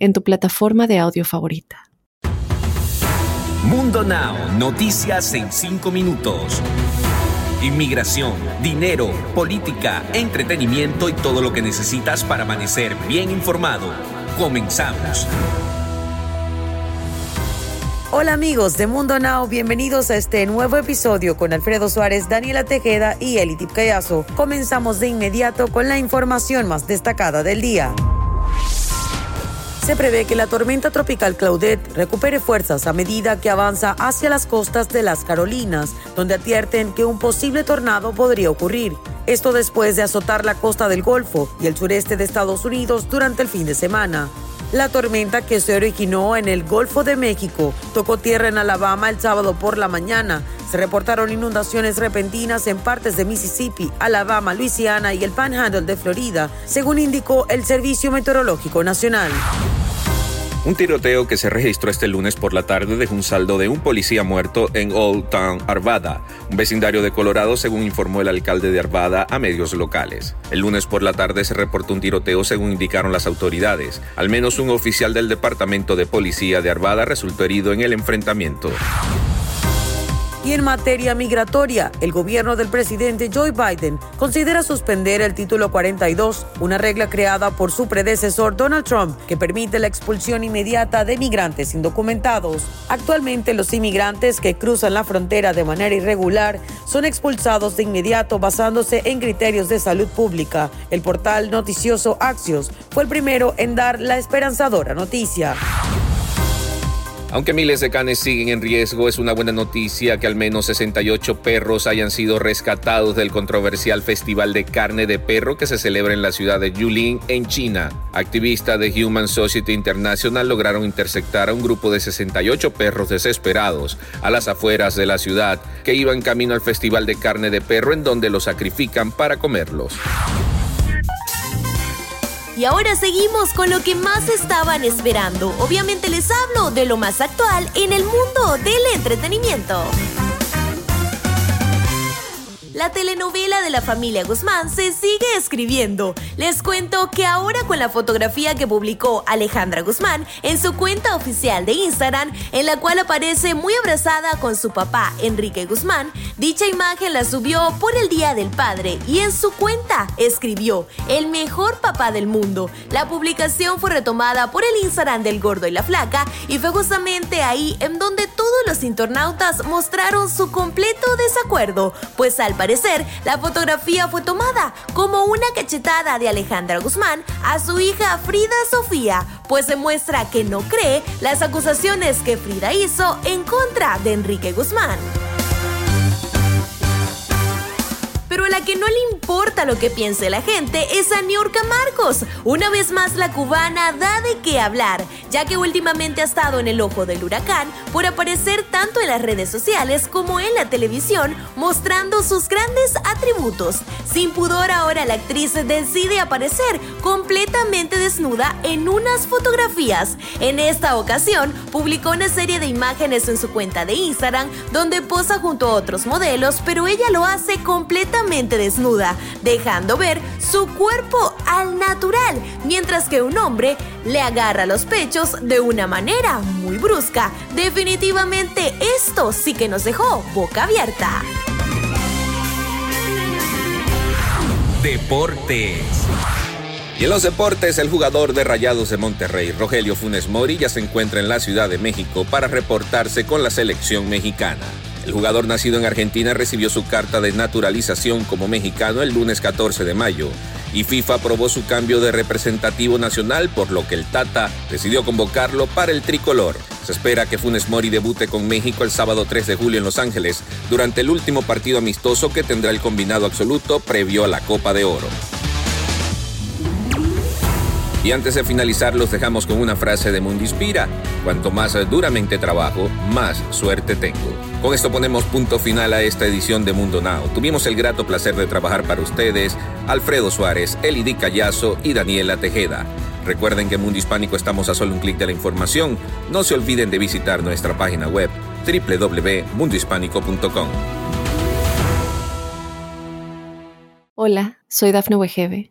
en tu plataforma de audio favorita. Mundo Now, noticias en 5 minutos. Inmigración, dinero, política, entretenimiento y todo lo que necesitas para amanecer bien informado. Comenzamos. Hola amigos de Mundo Now, bienvenidos a este nuevo episodio con Alfredo Suárez, Daniela Tejeda y Elitip Cayazo. Comenzamos de inmediato con la información más destacada del día. Se prevé que la tormenta tropical Claudette recupere fuerzas a medida que avanza hacia las costas de las Carolinas, donde advierten que un posible tornado podría ocurrir. Esto después de azotar la costa del Golfo y el sureste de Estados Unidos durante el fin de semana. La tormenta que se originó en el Golfo de México tocó tierra en Alabama el sábado por la mañana. Se reportaron inundaciones repentinas en partes de Mississippi, Alabama, Luisiana y el Panhandle de Florida, según indicó el Servicio Meteorológico Nacional. Un tiroteo que se registró este lunes por la tarde dejó un saldo de un policía muerto en Old Town Arvada, un vecindario de Colorado, según informó el alcalde de Arvada a medios locales. El lunes por la tarde se reportó un tiroteo, según indicaron las autoridades. Al menos un oficial del departamento de policía de Arvada resultó herido en el enfrentamiento. Y en materia migratoria, el gobierno del presidente Joe Biden considera suspender el título 42, una regla creada por su predecesor Donald Trump que permite la expulsión inmediata de migrantes indocumentados. Actualmente los inmigrantes que cruzan la frontera de manera irregular son expulsados de inmediato basándose en criterios de salud pública. El portal noticioso Axios fue el primero en dar la esperanzadora noticia. Aunque miles de canes siguen en riesgo, es una buena noticia que al menos 68 perros hayan sido rescatados del controversial Festival de Carne de Perro que se celebra en la ciudad de Yulin, en China. Activistas de Human Society International lograron interceptar a un grupo de 68 perros desesperados a las afueras de la ciudad que iban camino al Festival de Carne de Perro en donde los sacrifican para comerlos. Y ahora seguimos con lo que más estaban esperando. Obviamente les hablo de lo más actual en el mundo del entretenimiento. La telenovela de la familia Guzmán se sigue escribiendo. Les cuento que ahora con la fotografía que publicó Alejandra Guzmán en su cuenta oficial de Instagram, en la cual aparece muy abrazada con su papá Enrique Guzmán, dicha imagen la subió por el Día del Padre y en su cuenta escribió el mejor papá del mundo. La publicación fue retomada por el Instagram del Gordo y la Flaca y fue justamente ahí en donde todos los internautas mostraron su completo desacuerdo, pues al parecer la fotografía fue tomada como una cachetada de Alejandra Guzmán a su hija Frida Sofía, pues demuestra que no cree las acusaciones que Frida hizo en contra de Enrique Guzmán. Pero la que no le importa lo que piense la gente es a Niurka Marcos. Una vez más la cubana da de qué hablar, ya que últimamente ha estado en el ojo del huracán por aparecer tanto en las redes sociales como en la televisión mostrando sus grandes atributos. Sin pudor ahora la actriz decide aparecer completamente desnuda en unas fotografías. En esta ocasión publicó una serie de imágenes en su cuenta de Instagram donde posa junto a otros modelos, pero ella lo hace completamente desnuda, dejando ver su cuerpo al natural, mientras que un hombre le agarra los pechos de una manera muy brusca. Definitivamente esto sí que nos dejó boca abierta. Deportes. Y en los deportes, el jugador de Rayados de Monterrey, Rogelio Funes Mori, ya se encuentra en la Ciudad de México para reportarse con la selección mexicana. El jugador nacido en Argentina recibió su carta de naturalización como mexicano el lunes 14 de mayo y FIFA aprobó su cambio de representativo nacional, por lo que el Tata decidió convocarlo para el tricolor. Se espera que Funes Mori debute con México el sábado 3 de julio en Los Ángeles, durante el último partido amistoso que tendrá el combinado absoluto previo a la Copa de Oro. Y antes de finalizar, los dejamos con una frase de Mundo Inspira. Cuanto más duramente trabajo, más suerte tengo. Con esto ponemos punto final a esta edición de Mundo Now. Tuvimos el grato placer de trabajar para ustedes, Alfredo Suárez, Elidi Callazo y Daniela Tejeda. Recuerden que en Mundo Hispánico estamos a solo un clic de la información. No se olviden de visitar nuestra página web www.mundohispánico.com. Hola, soy Dafne Wegebe